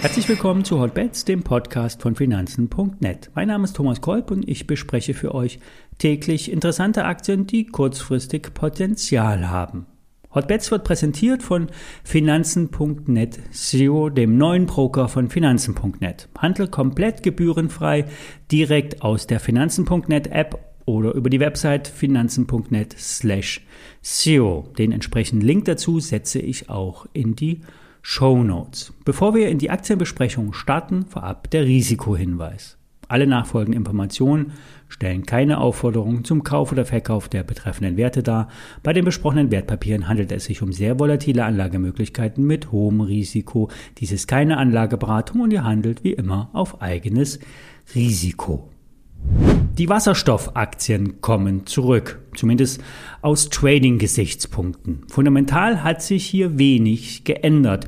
Herzlich willkommen zu Hotbets, dem Podcast von Finanzen.net. Mein Name ist Thomas Kolb und ich bespreche für euch täglich interessante Aktien, die kurzfristig Potenzial haben. Hotbets wird präsentiert von Finanzen.net Zero, dem neuen Broker von Finanzen.net. Handel komplett gebührenfrei direkt aus der Finanzen.net App oder über die Website finanzen.net slash Zero. Den entsprechenden Link dazu setze ich auch in die Show Notes. Bevor wir in die Aktienbesprechung starten, vorab der Risikohinweis. Alle nachfolgenden Informationen stellen keine Aufforderung zum Kauf oder Verkauf der betreffenden Werte dar. Bei den besprochenen Wertpapieren handelt es sich um sehr volatile Anlagemöglichkeiten mit hohem Risiko. Dies ist keine Anlageberatung und ihr handelt wie immer auf eigenes Risiko. Die Wasserstoffaktien kommen zurück, zumindest aus Trading-Gesichtspunkten. Fundamental hat sich hier wenig geändert.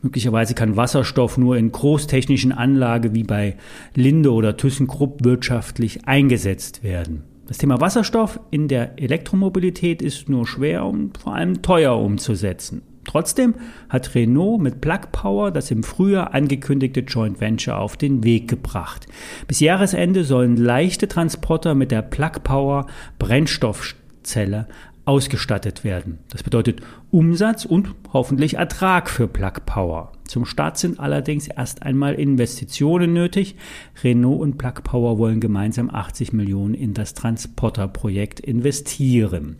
Möglicherweise kann Wasserstoff nur in großtechnischen Anlagen wie bei Linde oder ThyssenKrupp wirtschaftlich eingesetzt werden. Das Thema Wasserstoff in der Elektromobilität ist nur schwer und vor allem teuer umzusetzen. Trotzdem hat Renault mit Plug Power das im Frühjahr angekündigte Joint Venture auf den Weg gebracht. Bis Jahresende sollen leichte Transporter mit der Plug Power Brennstoffzelle ausgestattet werden. Das bedeutet Umsatz und hoffentlich Ertrag für Plug Power. Zum Start sind allerdings erst einmal Investitionen nötig. Renault und Plug Power wollen gemeinsam 80 Millionen in das Transporterprojekt investieren.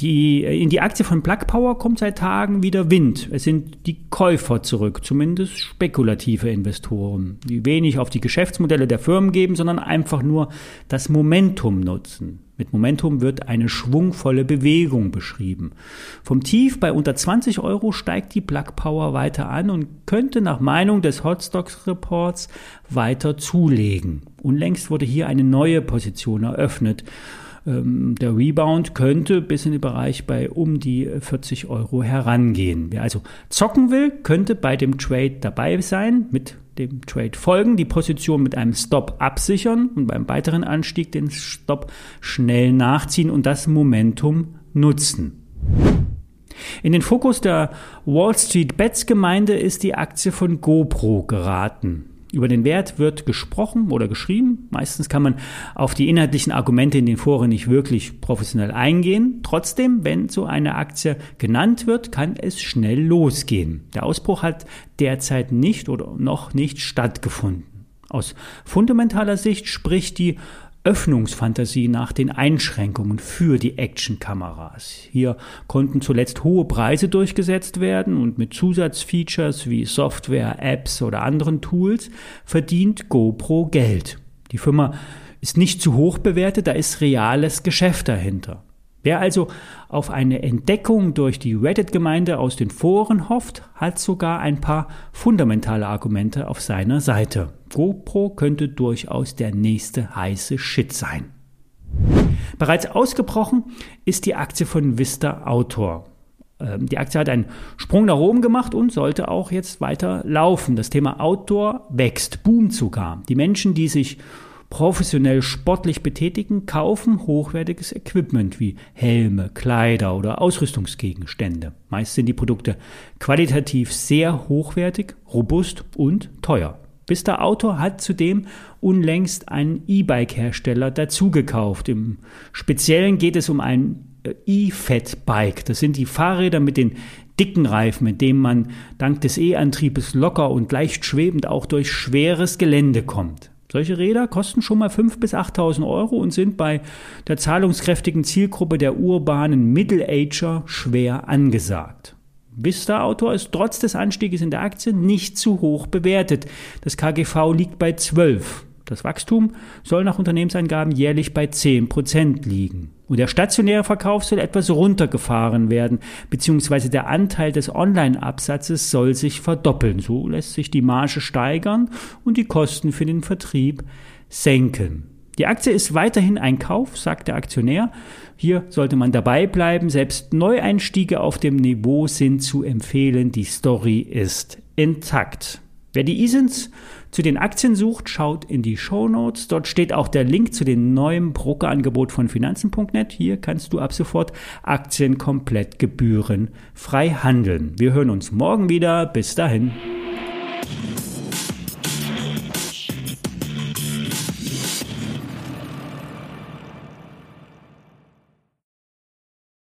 Die, äh, in die Aktie von Plug Power kommt seit Tagen wieder Wind. Es sind die Käufer zurück, zumindest spekulative Investoren, die wenig auf die Geschäftsmodelle der Firmen geben, sondern einfach nur das Momentum nutzen. Mit Momentum wird eine schwungvolle Bewegung beschrieben. Vom Tief bei unter 20 Euro steigt die Plug Power weiter an und könnte nach Meinung des Hotstocks Reports weiter zulegen. Unlängst wurde hier eine neue Position eröffnet der Rebound könnte bis in den Bereich bei um die 40 Euro herangehen. Wer also zocken will, könnte bei dem Trade dabei sein, mit dem Trade folgen, die Position mit einem Stop absichern und beim weiteren Anstieg den Stop schnell nachziehen und das Momentum nutzen. In den Fokus der Wall Street Bets Gemeinde ist die Aktie von GoPro geraten. Über den Wert wird gesprochen oder geschrieben. Meistens kann man auf die inhaltlichen Argumente in den Foren nicht wirklich professionell eingehen. Trotzdem, wenn so eine Aktie genannt wird, kann es schnell losgehen. Der Ausbruch hat derzeit nicht oder noch nicht stattgefunden. Aus fundamentaler Sicht spricht die Öffnungsfantasie nach den Einschränkungen für die Actionkameras. Hier konnten zuletzt hohe Preise durchgesetzt werden und mit Zusatzfeatures wie Software, Apps oder anderen Tools verdient GoPro Geld. Die Firma ist nicht zu hoch bewertet, da ist reales Geschäft dahinter. Wer also auf eine Entdeckung durch die Reddit-Gemeinde aus den Foren hofft, hat sogar ein paar fundamentale Argumente auf seiner Seite. GoPro könnte durchaus der nächste heiße Shit sein. Bereits ausgebrochen ist die Aktie von Vista Autor. Ähm, die Aktie hat einen Sprung nach oben gemacht und sollte auch jetzt weiter laufen. Das Thema Outdoor wächst, boomt sogar. Die Menschen, die sich professionell sportlich betätigen, kaufen hochwertiges Equipment wie Helme, Kleider oder Ausrüstungsgegenstände. Meist sind die Produkte qualitativ sehr hochwertig, robust und teuer. Vista Auto hat zudem unlängst einen E-Bike-Hersteller dazugekauft. Im Speziellen geht es um ein äh, E-Fat-Bike. Das sind die Fahrräder mit den dicken Reifen, mit denen man dank des E-Antriebes locker und leicht schwebend auch durch schweres Gelände kommt. Solche Räder kosten schon mal 5.000 bis 8.000 Euro und sind bei der zahlungskräftigen Zielgruppe der urbanen Middle-Ager schwer angesagt. Vista Autor ist trotz des Anstieges in der Aktie nicht zu hoch bewertet. Das KGV liegt bei 12. Das Wachstum soll nach Unternehmensangaben jährlich bei 10% liegen. Und der stationäre Verkauf soll etwas runtergefahren werden, beziehungsweise der Anteil des Online-Absatzes soll sich verdoppeln. So lässt sich die Marge steigern und die Kosten für den Vertrieb senken. Die Aktie ist weiterhin ein Kauf, sagt der Aktionär. Hier sollte man dabei bleiben. Selbst Neueinstiege auf dem Niveau sind zu empfehlen. Die Story ist intakt. Wer die ISINs zu den Aktien sucht, schaut in die Show Notes. Dort steht auch der Link zu dem neuen Brokerangebot von Finanzen.net. Hier kannst du ab sofort Aktien komplett gebührenfrei handeln. Wir hören uns morgen wieder. Bis dahin.